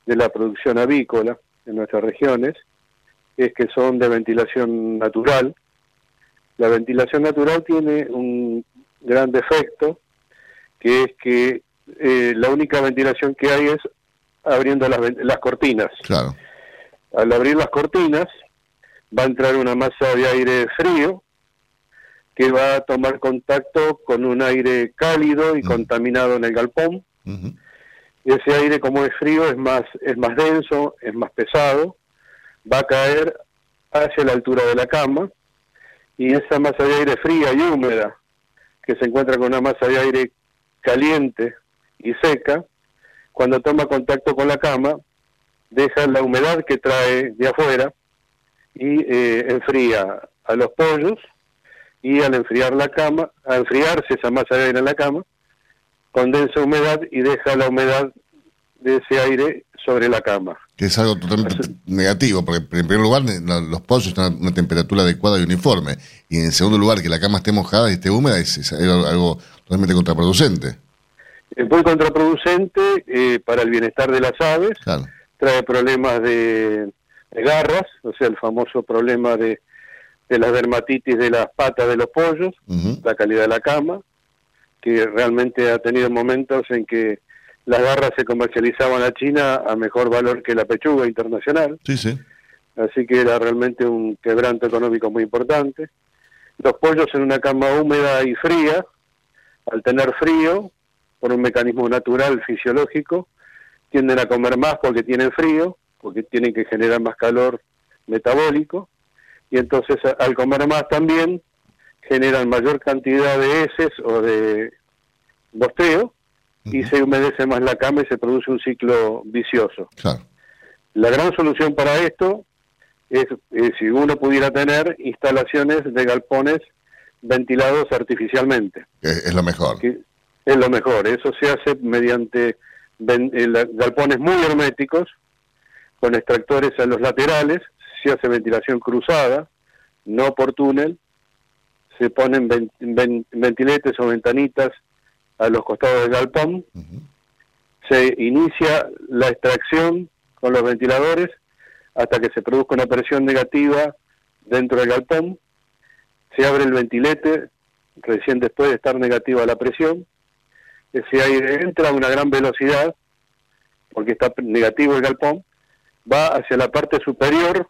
de la producción avícola en nuestras regiones es que son de ventilación natural. La ventilación natural tiene un gran defecto, que es que eh, la única ventilación que hay es abriendo las, las cortinas. Claro. Al abrir las cortinas va a entrar una masa de aire frío que va a tomar contacto con un aire cálido y contaminado en el galpón. Ese aire como es frío es más es más denso, es más pesado, va a caer hacia la altura de la cama y esa masa de aire fría y húmeda que se encuentra con una masa de aire caliente y seca cuando toma contacto con la cama, deja la humedad que trae de afuera y eh, enfría a los pollos y al enfriar la cama, al enfriarse esa masa de aire en la cama, condensa humedad y deja la humedad de ese aire sobre la cama. Que es algo totalmente negativo, porque en primer lugar los pollos están a una temperatura adecuada y uniforme, y en segundo lugar que la cama esté mojada y esté húmeda es algo totalmente contraproducente. Es muy contraproducente eh, para el bienestar de las aves, trae problemas de garras, o sea, el famoso problema de, de la dermatitis de las patas de los pollos, la calidad de la cama, que realmente ha tenido momentos en que las garras se comercializaban a China a mejor valor que la pechuga internacional. Sí, sí. Así que era realmente un quebranto económico muy importante. Los pollos en una cama húmeda y fría, al tener frío, por un mecanismo natural, fisiológico, tienden a comer más porque tienen frío, porque tienen que generar más calor metabólico, y entonces al comer más también generan mayor cantidad de heces o de bosteo, y se humedece más la cama y se produce un ciclo vicioso. La gran solución para esto es, eh, si uno pudiera tener instalaciones de galpones ventilados artificialmente. Es, lo mejor. Es lo mejor. Eso se hace mediante eh, galpones muy herméticos, con extractores a los laterales, se hace ventilación cruzada, no por túnel, se ponen ventiletes o ventanitas a los costados del galpón, se inicia la extracción con los ventiladores hasta que se produzca una presión negativa dentro del galpón, se abre el ventilete recién después de estar negativa la presión, ese aire entra a una gran velocidad, porque está negativo el galpón, va hacia la parte superior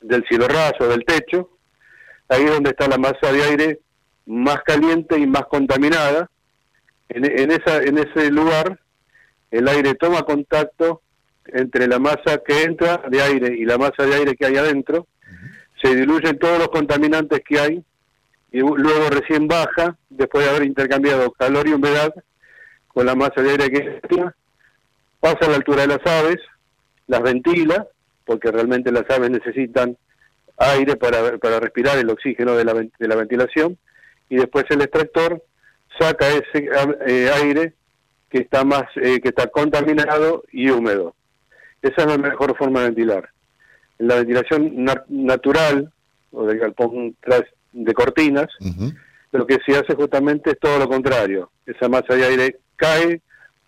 del cielo raso, del techo, ahí es donde está la masa de aire más caliente y más contaminada. En, en, esa, en ese lugar, el aire toma contacto entre la masa que entra de aire y la masa de aire que hay adentro, se diluyen todos los contaminantes que hay y luego recién baja, después de haber intercambiado calor y humedad con la masa de aire que entra, pasa a la altura de las aves, las ventila, porque realmente las aves necesitan aire para, para respirar el oxígeno de la, de la ventilación, y después el extractor saca ese eh, aire que está más eh, que está contaminado y húmedo. Esa es la mejor forma de ventilar. En la ventilación natural o del galpón de cortinas, lo que se hace justamente es todo lo contrario. Esa masa de aire cae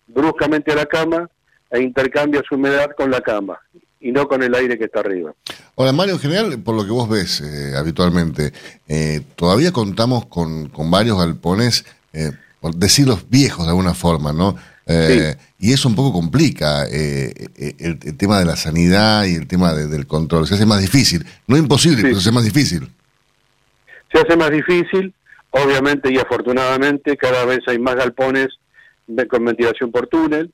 bruscamente a la cama e intercambia su humedad con la cama y no con el aire que está arriba. Ahora, Mario, en general, por lo que vos ves eh, habitualmente, eh, todavía contamos con, con varios galpones, eh, por decirlos viejos de alguna forma, ¿no? Eh, y eso un poco complica eh, eh, el, tema de la sanidad y el tema del control. Se hace más difícil. No imposible, pero se hace más difícil. Se hace más difícil, obviamente y afortunadamente cada vez hay más galpones con ventilación por túnel.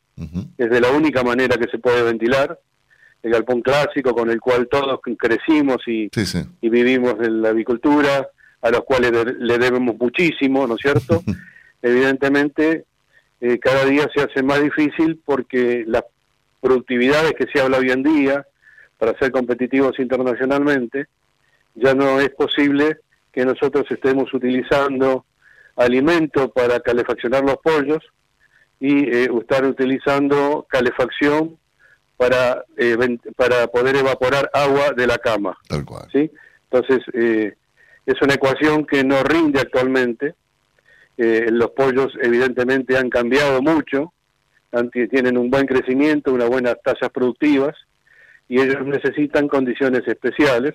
Es de la única manera que se puede ventilar. El galpón clásico con el cual todos crecimos y, y vivimos en la avicultura, a los cuales le debemos muchísimo, ¿no es cierto? Evidentemente eh, cada día se hace más difícil porque las productividades que se habla hoy en día para ser competitivos internacionalmente, ya no es posible que nosotros estemos utilizando alimento para calefaccionar los pollos y eh, estar utilizando calefacción para eh, para poder evaporar agua de la cama. Tal cual. ¿sí? Entonces, es una ecuación que no rinde actualmente eh, los pollos evidentemente han cambiado mucho, tienen un buen crecimiento, unas buenas tasas productivas y ellos necesitan condiciones especiales,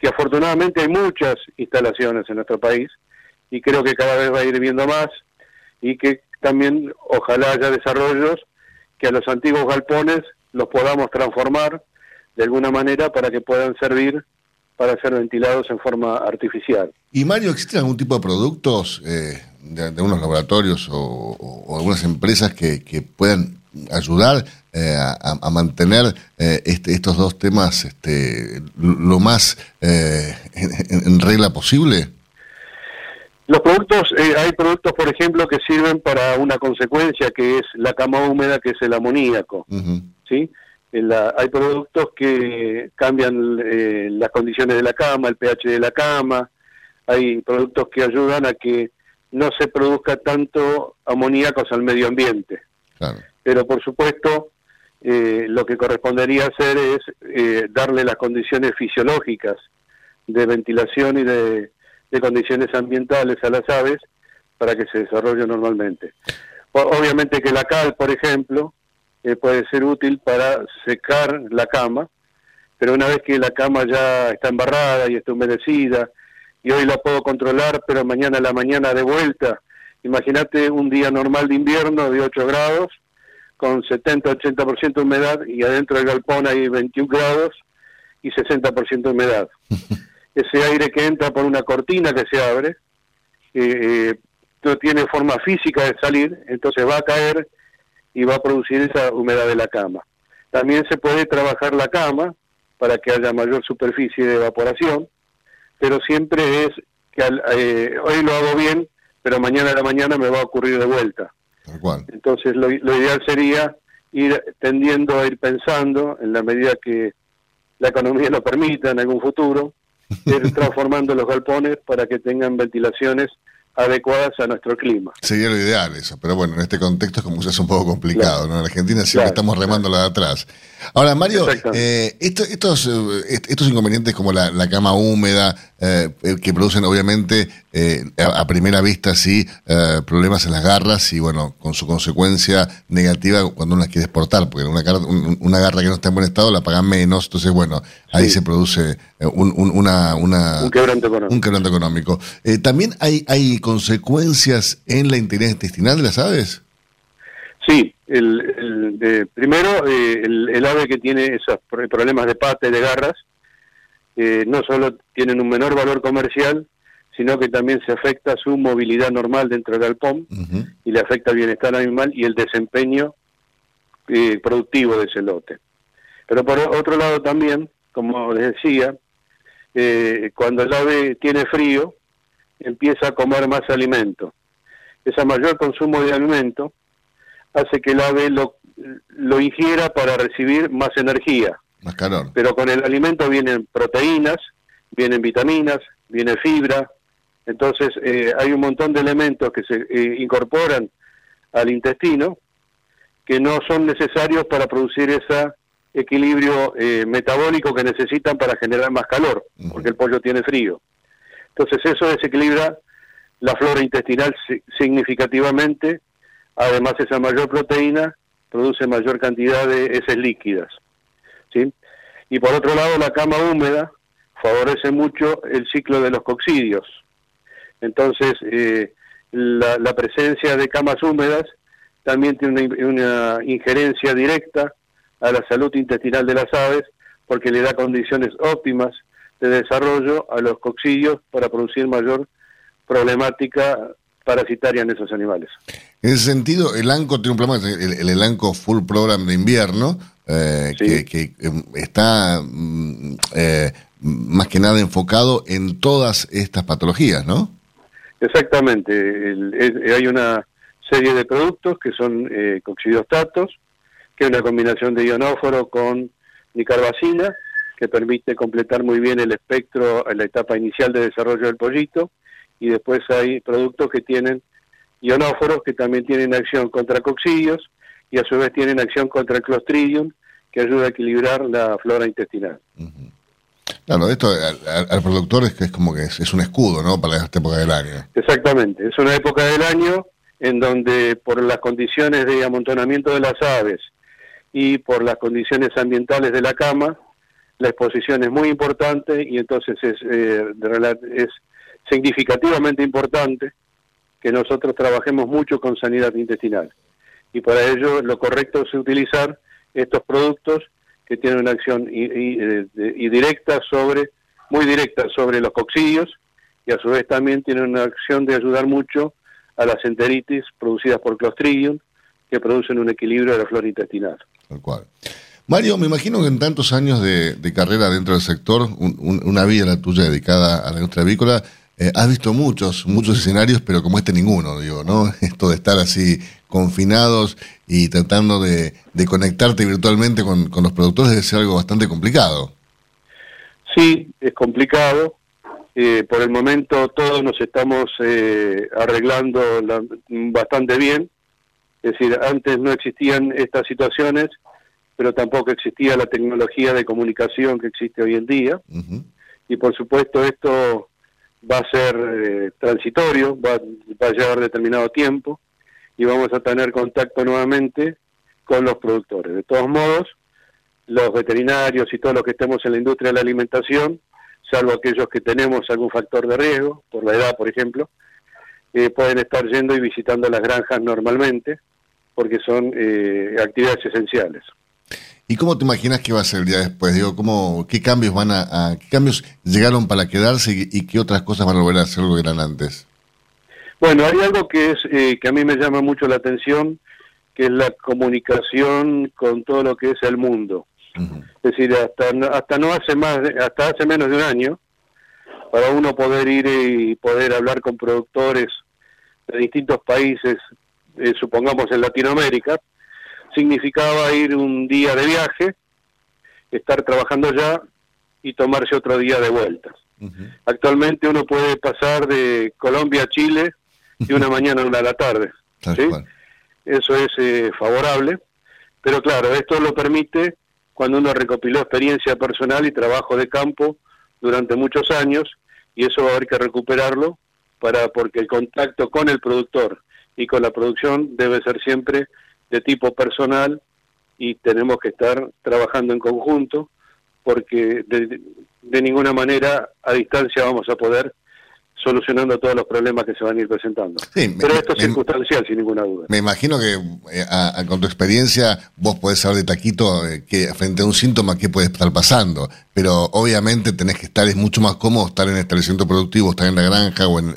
que afortunadamente hay muchas instalaciones en nuestro país y creo que cada vez va a ir viendo más y que también ojalá haya desarrollos que a los antiguos galpones los podamos transformar de alguna manera para que puedan servir para ser ventilados en forma artificial. ¿Y Mario, existen algún tipo de productos eh, de, unos laboratorios o, algunas empresas que, puedan ayudar eh, a, mantener eh, este, estos dos temas este, lo más eh, en, regla posible? Los productos, hay productos, por ejemplo, que sirven para una consecuencia que es la cama húmeda, que es el amoníaco. ¿sí? hay productos que cambian las condiciones de la cama, el pH de la cama. Hay productos que ayudan a que no se produzca tanto amoníacos al medio ambiente. Pero por supuesto, eh, lo que correspondería hacer es eh, darle las condiciones fisiológicas de ventilación y de, condiciones ambientales a las aves para que se desarrolle normalmente. obviamente que la cal, por ejemplo, eh, puede ser útil para secar la cama pero una vez que la cama ya está embarrada y está humedecida, y hoy la puedo controlar, pero mañana a la mañana de vuelta, imagínate un día normal de invierno de 8 grados, con 70-80% de humedad, y adentro del galpón hay 21 grados y 60% de humedad. Ese aire que entra por una cortina que se abre, eh, no tiene forma física de salir, entonces va a caer y va a producir esa humedad de la cama. También se puede trabajar la cama para que haya mayor superficie de evaporación, pero siempre es que eh, hoy lo hago bien, pero mañana a la mañana me va a ocurrir de vuelta. Entonces lo, lo ideal sería ir tendiendo a ir pensando en la medida que la economía lo permita en algún futuro, ir transformando los galpones para que tengan ventilaciones adecuadas a nuestro clima. Sería lo ideal eso, pero bueno, en este contexto como es un poco complicado, ¿no? En Argentina siempre estamos remando la de atrás. Ahora, Mario, eh, estos, eh, estos inconvenientes como la, cama húmeda, eh, que producen obviamente a, primera vista sí problemas en las garras y bueno, con su consecuencia negativa cuando uno las quiere exportar, porque una, una garra que no está en buen estado la pagan menos, entonces bueno, ahí se produce un, una, una, un quebranto económico. Un quebranto económico. También hay, hay consecuencias en la integridad intestinal de las aves. Sí, el, primero, eh, el, ave que tiene esos problemas de pata y de garras, eh, no solo tienen un menor valor comercial, sino que también se afecta su movilidad normal dentro del galpón y le afecta el bienestar animal y el desempeño eh, productivo de ese lote. Pero por otro lado también, como les decía, cuando el ave tiene frío, empieza a comer más alimento. Ese mayor consumo de alimento hace que el ave lo, lo ingiera para recibir más energía. Más calor. Pero con el alimento vienen proteínas, vienen vitaminas, viene fibra. Entonces eh, hay un montón de elementos que se eh, incorporan al intestino que no son necesarios para producir ese equilibrio eh, metabólico que necesitan para generar más calor, porque el pollo tiene frío. Entonces eso desequilibra la flora intestinal significativamente Además, esa mayor proteína produce mayor cantidad de heces líquidas. ¿sí? Y por otro lado, la cama húmeda favorece mucho el ciclo de los coccidios. Entonces, eh, la, presencia de camas húmedas también tiene una, injerencia directa a la salud intestinal de las aves porque le da condiciones óptimas de desarrollo a los coccidios para producir mayor problemática parasitaria en esos animales. En ese sentido, el ANCO tiene un programa, el, el, ANCO Full Program de invierno, eh, que, em, está mm, eh, más que nada enfocado en todas estas patologías, ¿no? Exactamente. hay una serie de productos que son eh, coxidostatos, que es una combinación de ionóforo con nicarbacina, que permite completar muy bien el espectro en la etapa inicial de desarrollo del pollito, y después hay productos que tienen ionóforos que también tienen acción contra coccidios y a su vez tienen acción contra el clostridium que ayuda a equilibrar la flora intestinal. Claro, esto al, productor es que es como que es, un escudo, ¿no? Para esta época del año. Exactamente, es una época del año en donde por las condiciones de amontonamiento de las aves y por las condiciones ambientales de la cama, la exposición es muy importante y entonces es, eh, es significativamente importante que nosotros trabajemos mucho con sanidad intestinal. Y para ello lo correcto es utilizar estos productos que tienen una acción y, directa sobre, muy directa sobre los coccidios y a su vez también tienen una acción de ayudar mucho a las enteritis producidas por Clostridium que producen un equilibrio de la flora intestinal. Tal cual. Mario, me imagino que en tantos años de, carrera dentro del sector, una vida la tuya dedicada a la industria avícola, eh, has visto muchos, muchos escenarios, pero como este ninguno, digo, ¿no? Esto de estar así confinados y tratando de, conectarte virtualmente con, los productores debe ser algo bastante complicado. Sí, es complicado. Eh, por el momento todos nos estamos eh, arreglando bastante bien. Es decir, antes no existían estas situaciones, pero tampoco existía la tecnología de comunicación que existe hoy en día. Y por supuesto esto va a ser eh, transitorio, va, a llevar determinado tiempo y vamos a tener contacto nuevamente con los productores. De todos modos, los veterinarios y todos los que estemos en la industria de la alimentación, salvo aquellos que tenemos algún factor de riesgo, por la edad, por ejemplo, eh, pueden estar yendo y visitando las granjas normalmente, porque son eh, actividades esenciales. ¿Y cómo te imaginas que va a ser el día después? Digo, ¿cómo, ¿qué cambios van a, qué cambios llegaron para quedarse y, qué otras cosas van a volver a hacer lo que eran antes? Bueno, hay algo que es eh, que a mí me llama mucho la atención, que es la comunicación con todo lo que es el mundo. Es decir, hasta hasta no hace más, hasta hace menos de un año, para uno poder ir y poder hablar con productores de distintos países, eh, supongamos en Latinoamérica, significaba ir un día de viaje, estar trabajando ya y tomarse otro día de vuelta. Actualmente uno puede pasar de Colombia a Chile y una mañana a una de la tarde. Eso es eh, favorable, pero claro, esto lo permite cuando uno recopiló experiencia personal y trabajo de campo durante muchos años y eso va a haber que recuperarlo para porque el contacto con el productor y con la producción debe ser siempre de tipo personal y tenemos que estar trabajando en conjunto porque de, de ninguna manera a distancia vamos a poder solucionando todos los problemas que se van a ir presentando. Pero esto es circunstancial, sin ninguna duda. Me imagino que eh, con tu experiencia vos podés saber de taquito eh, que frente a un síntoma qué puede estar pasando, pero obviamente tenés que estar, es mucho más cómodo estar en el establecimiento productivo, estar en la granja o en,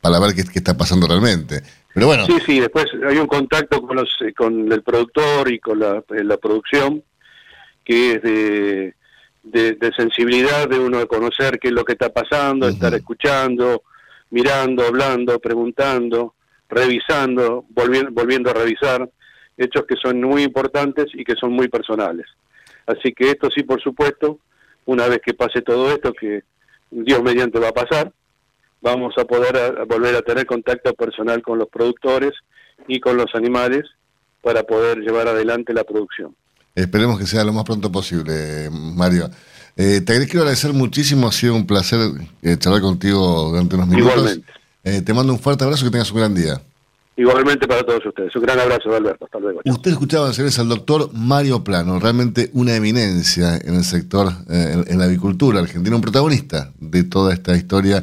para ver qué, está pasando realmente. Pero bueno. Sí, sí, después hay un contacto con, los, eh, con el productor y con la, la producción que es de de, sensibilidad de uno de conocer qué es lo que está pasando, estar escuchando, mirando, hablando, preguntando, revisando, volviendo, volviendo a revisar, hechos que son muy importantes y que son muy personales. Así que esto sí, por supuesto, una vez que pase todo esto, que Dios mediante va a pasar, vamos a poder volver a tener contacto personal con los productores y con los animales para poder llevar adelante la producción. Esperemos que sea lo más pronto posible, Mario. Eh, te quiero agradecer muchísimo, ha sido un placer eh, charlar contigo durante unos minutos. Igualmente. Eh, te mando un fuerte abrazo, que tengas un gran día. Igualmente para todos ustedes. Un gran abrazo, Alberto. Hasta luego. Usted escuchaba al doctor Mario Plano, realmente una eminencia en el sector, en, la avicultura argentina, un protagonista de toda esta historia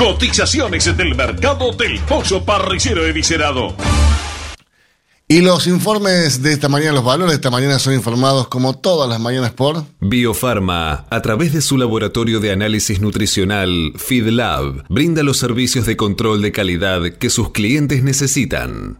Cotizaciones del mercado del pollo parricero eviscerado. Y los informes de esta mañana, los valores de esta mañana son informados como todas las mañanas por Biofarma, a través de su laboratorio de análisis nutricional FeedLab, brinda los servicios de control de calidad que sus clientes necesitan.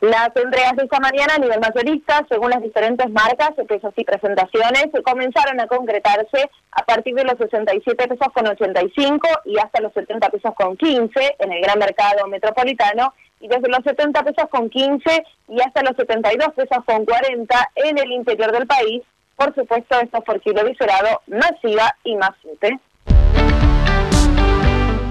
Las entregas de esta mañana a nivel mayorista, según las diferentes marcas, pesos y presentaciones, comenzaron a concretarse a partir de los 67 pesos con 85 y hasta los 70 pesos con 15 en el gran mercado metropolitano y desde los 70 pesos con 15 y hasta los 72 pesos con 40 en el interior del país. Por supuesto, esto por kilo visurado, masiva y más.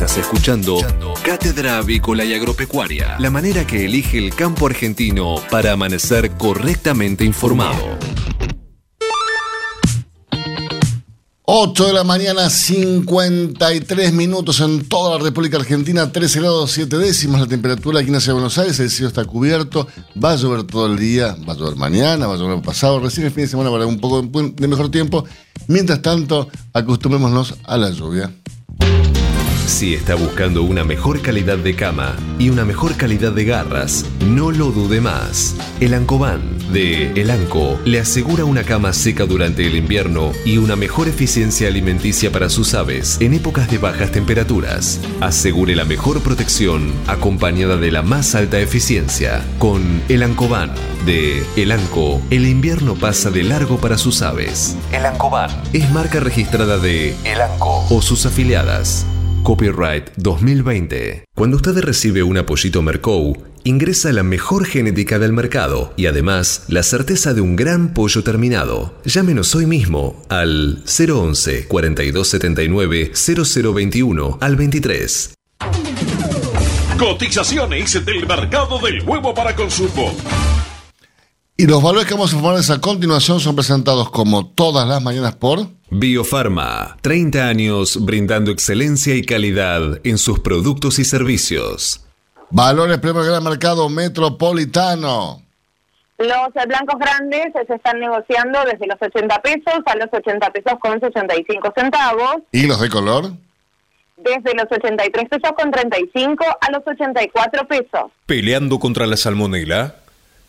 Estás escuchando Cátedra Avícola y Agropecuaria, la manera que elige el campo argentino para amanecer correctamente informado. 8 de la mañana, 53 minutos en toda la República Argentina, 13 grados 7 décimas la temperatura aquí en ciudad de Buenos Aires, el cielo está cubierto, va a llover todo el día, va a llover mañana, va a llover pasado, recién el fin de semana para un poco de mejor tiempo. Mientras tanto, acostumbrémonos a la lluvia. Si está buscando una mejor calidad de cama y una mejor calidad de garras, no lo dude más. El Ancoban de El Anco le asegura una cama seca durante el invierno y una mejor eficiencia alimenticia para sus aves en épocas de bajas temperaturas. Asegure la mejor protección acompañada de la más alta eficiencia. Con El Ancoban de El Anco, el invierno pasa de largo para sus aves. El Ancoban es marca registrada de El Anco o sus afiliadas. Copyright 2020. Cuando usted recibe un apoyito Mercou, ingresa la mejor genética del mercado y además la certeza de un gran pollo terminado. Llámenos hoy mismo al 011 4279 0021 al 23. Cotizaciones del mercado del huevo para consumo. Y los valores que vamos a informarles a continuación son presentados como todas las mañanas por Biofarma, 30 años brindando excelencia y calidad en sus productos y servicios. Valores premio gran mercado metropolitano. Los blancos grandes se están negociando desde los 80 pesos a los 80 pesos con 65 centavos. ¿Y los de color? Desde los 83 pesos con 35 a los 84 pesos. ¿Peleando contra la salmonela?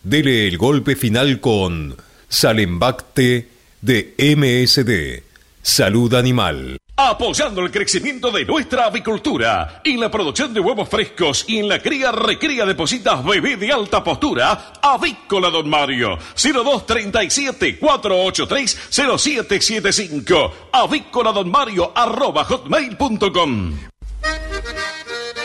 Dele el golpe final con Salembacte de MSD. Salud Animal. Apoyando el crecimiento de nuestra avicultura en la producción de huevos frescos y en la cría recría de positas bebé de alta postura, Avícola Don Mario, 0237 483 0775, avícola don Mario arroba hotmail.com.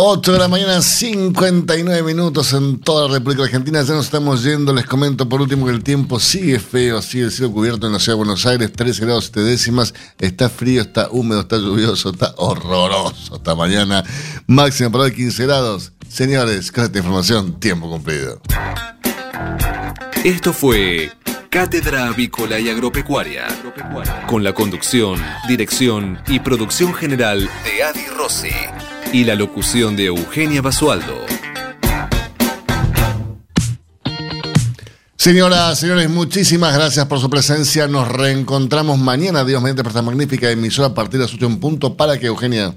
8 de la mañana, 59 minutos en toda la República Argentina. Ya nos estamos yendo. Les comento por último que el tiempo sigue feo, sigue el cielo cubierto en la ciudad de Buenos Aires, 13 grados 7 décimas. Está frío, está húmedo, está lluvioso, está horroroso esta mañana. Máxima para hoy 15 grados. Señores, con esta información, tiempo cumplido. Esto fue Cátedra Avícola y Agropecuaria. Con la conducción, dirección y producción general de Adi Rossi y la locución de Eugenia Basualdo. Señoras, señores, muchísimas gracias por su presencia. Nos reencontramos mañana, Dios mediante, por esta magnífica emisora a partir de las 8 en punto. ¿Para que Eugenia?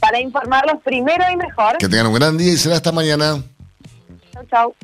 Para informarlos primero y mejor. Que tengan un gran día y será hasta mañana. Chau, chau.